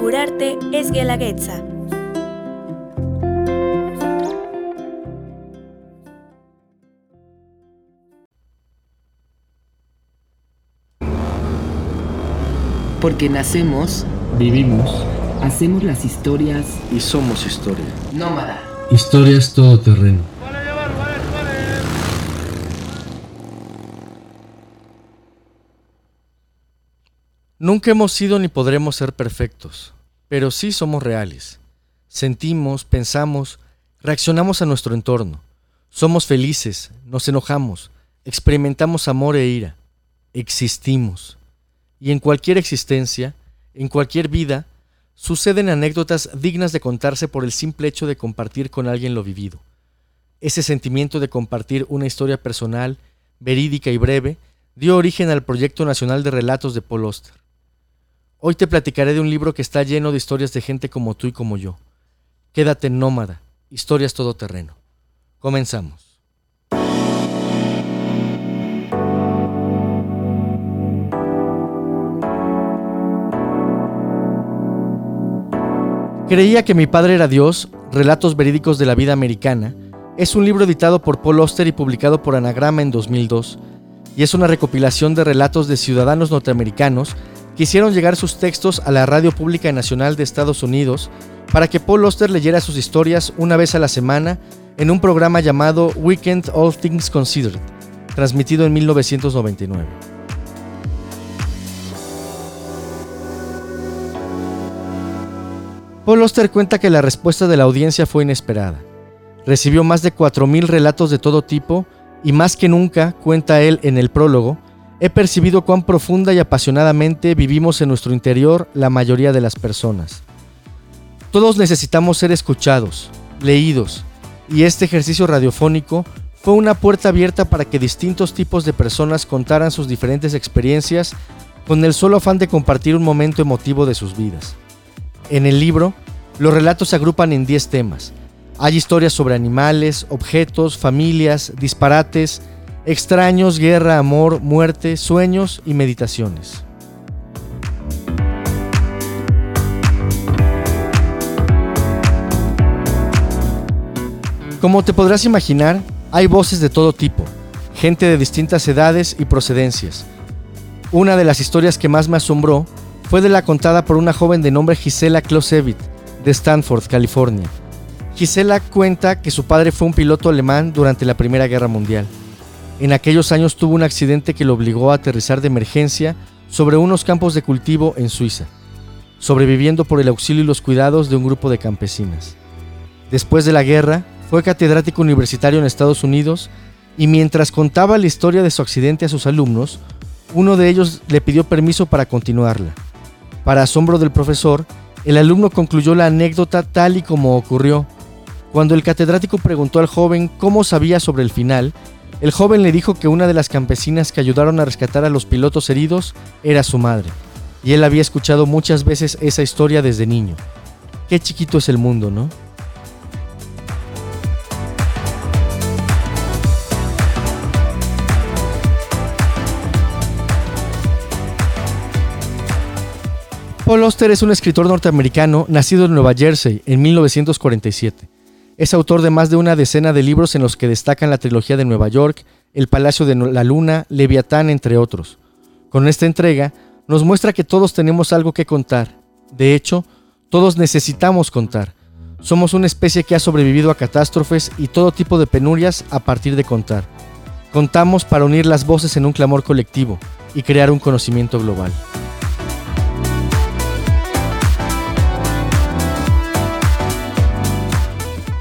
Curarte es Guelaguetza. Porque nacemos, Vivimos. hacemos las historias Y somos historia. nómada. Historias todoterreno. Nunca hemos sido ni podremos ser perfectos, pero sí somos reales. Sentimos, pensamos, reaccionamos a nuestro entorno. Somos felices, nos enojamos, experimentamos amor e ira. Existimos. Y en cualquier existencia, en cualquier vida, suceden anécdotas dignas de contarse por el simple hecho de compartir con alguien lo vivido. Ese sentimiento de compartir una historia personal, verídica y breve, dio origen al Proyecto Nacional de Relatos de Paul Oster. Hoy te platicaré de un libro que está lleno de historias de gente como tú y como yo. Quédate nómada, historias todoterreno. Comenzamos. Creía que mi padre era Dios, Relatos Verídicos de la Vida Americana, es un libro editado por Paul Oster y publicado por Anagrama en 2002, y es una recopilación de relatos de ciudadanos norteamericanos que hicieron llegar sus textos a la Radio Pública Nacional de Estados Unidos para que Paul Oster leyera sus historias una vez a la semana en un programa llamado Weekend All Things Considered, transmitido en 1999. Paul Oster cuenta que la respuesta de la audiencia fue inesperada. Recibió más de 4.000 relatos de todo tipo y más que nunca, cuenta él en el prólogo, he percibido cuán profunda y apasionadamente vivimos en nuestro interior la mayoría de las personas. Todos necesitamos ser escuchados, leídos, y este ejercicio radiofónico fue una puerta abierta para que distintos tipos de personas contaran sus diferentes experiencias con el solo afán de compartir un momento emotivo de sus vidas. En el libro, los relatos se agrupan en 10 temas. Hay historias sobre animales, objetos, familias, disparates, extraños, guerra, amor, muerte, sueños y meditaciones. Como te podrás imaginar, hay voces de todo tipo, gente de distintas edades y procedencias. Una de las historias que más me asombró fue de la contada por una joven de nombre Gisela Klosevit, de Stanford, California. Gisela cuenta que su padre fue un piloto alemán durante la Primera Guerra Mundial. En aquellos años tuvo un accidente que lo obligó a aterrizar de emergencia sobre unos campos de cultivo en Suiza, sobreviviendo por el auxilio y los cuidados de un grupo de campesinas. Después de la guerra, fue catedrático universitario en Estados Unidos y mientras contaba la historia de su accidente a sus alumnos, uno de ellos le pidió permiso para continuarla. Para asombro del profesor, el alumno concluyó la anécdota tal y como ocurrió. Cuando el catedrático preguntó al joven cómo sabía sobre el final, el joven le dijo que una de las campesinas que ayudaron a rescatar a los pilotos heridos era su madre, y él había escuchado muchas veces esa historia desde niño. Qué chiquito es el mundo, ¿no? Paul Auster es un escritor norteamericano nacido en Nueva Jersey en 1947. Es autor de más de una decena de libros en los que destacan la trilogía de Nueva York, El Palacio de la Luna, Leviatán, entre otros. Con esta entrega, nos muestra que todos tenemos algo que contar. De hecho, todos necesitamos contar. Somos una especie que ha sobrevivido a catástrofes y todo tipo de penurias a partir de contar. Contamos para unir las voces en un clamor colectivo y crear un conocimiento global.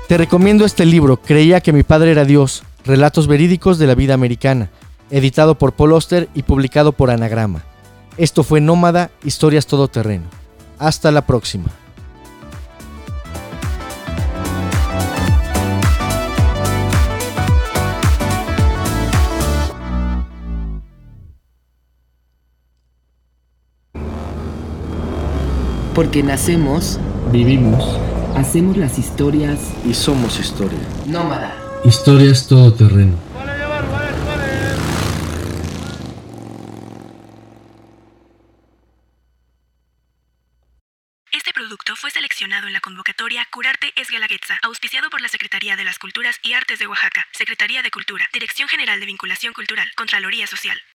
Te recomiendo este libro, Creía que mi padre era Dios, Relatos verídicos de la vida americana, editado por Paul Oster y publicado por Anagrama. Esto fue Nómada, Historias Todoterreno. Hasta la próxima. Porque nacemos, Vivimos. Hacemos las historias. Y somos historia. Nómada. Historia es Historias todoterreno. Este producto fue seleccionado en la convocatoria Curarte es Guelaguetza, auspiciado por la Secretaría de las Culturas y Artes de Oaxaca, Secretaría de Cultura, Dirección General de Vinculación Cultural, Contraloría Social.